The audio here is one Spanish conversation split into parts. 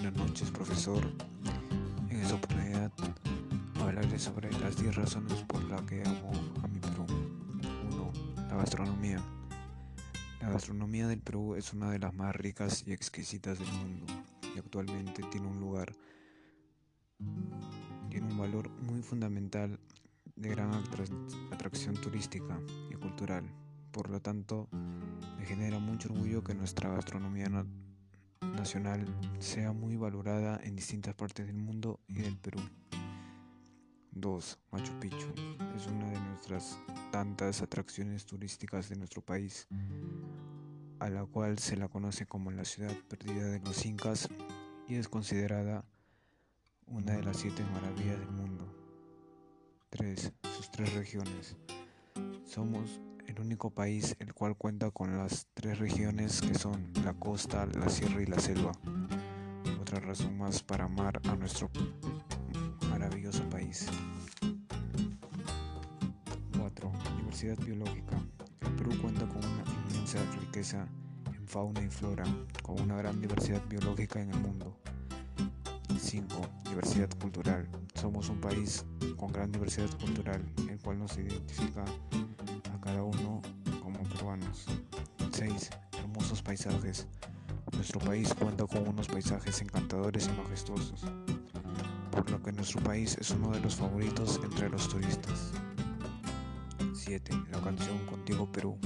Buenas noches, profesor. En esta oportunidad hablaré sobre las 10 razones por las que amo a mi Perú. 1. La gastronomía. La gastronomía del Perú es una de las más ricas y exquisitas del mundo y actualmente tiene un lugar, tiene un valor muy fundamental de gran atracción turística y cultural. Por lo tanto, me genera mucho orgullo que nuestra gastronomía nacional sea muy valorada en distintas partes del mundo y del Perú. 2. Machu Picchu es una de nuestras tantas atracciones turísticas de nuestro país, a la cual se la conoce como la ciudad perdida de los incas y es considerada una de las siete maravillas del mundo. 3. Sus tres regiones. Somos el único país el cual cuenta con las tres regiones que son la costa, la sierra y la selva. Otra razón más para amar a nuestro maravilloso país. 4. Diversidad biológica. El Perú cuenta con una inmensa riqueza en fauna y flora, con una gran diversidad biológica en el mundo. 5. Diversidad cultural. Somos un país con gran diversidad cultural, el cual nos identifica cada uno como peruanos. 6. Hermosos paisajes. Nuestro país cuenta con unos paisajes encantadores y majestuosos, por lo que nuestro país es uno de los favoritos entre los turistas. 7. La canción Contigo Perú.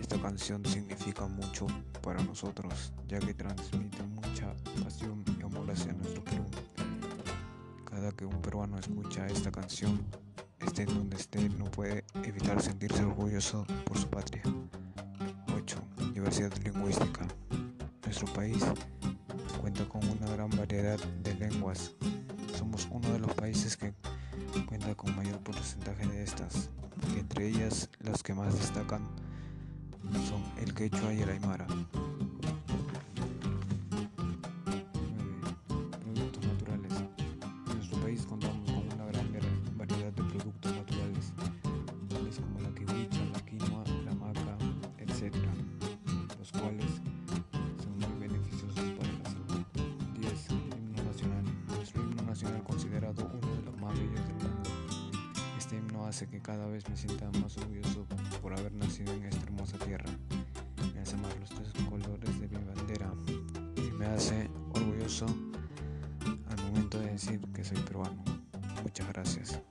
Esta canción significa mucho para nosotros, ya que transmite mucha pasión y amor hacia nuestro Perú. Cada que un peruano escucha esta canción, en donde esté, no puede evitar sentirse orgulloso por su patria. 8. Diversidad lingüística. Nuestro país cuenta con una gran variedad de lenguas. Somos uno de los países que cuenta con mayor porcentaje de estas, entre ellas las que más destacan son el quechua y el aymara. Hace que cada vez me sienta más orgulloso por haber nacido en esta hermosa tierra. Me hace amar los tres colores de mi bandera y me hace orgulloso al momento de decir que soy peruano. Muchas gracias.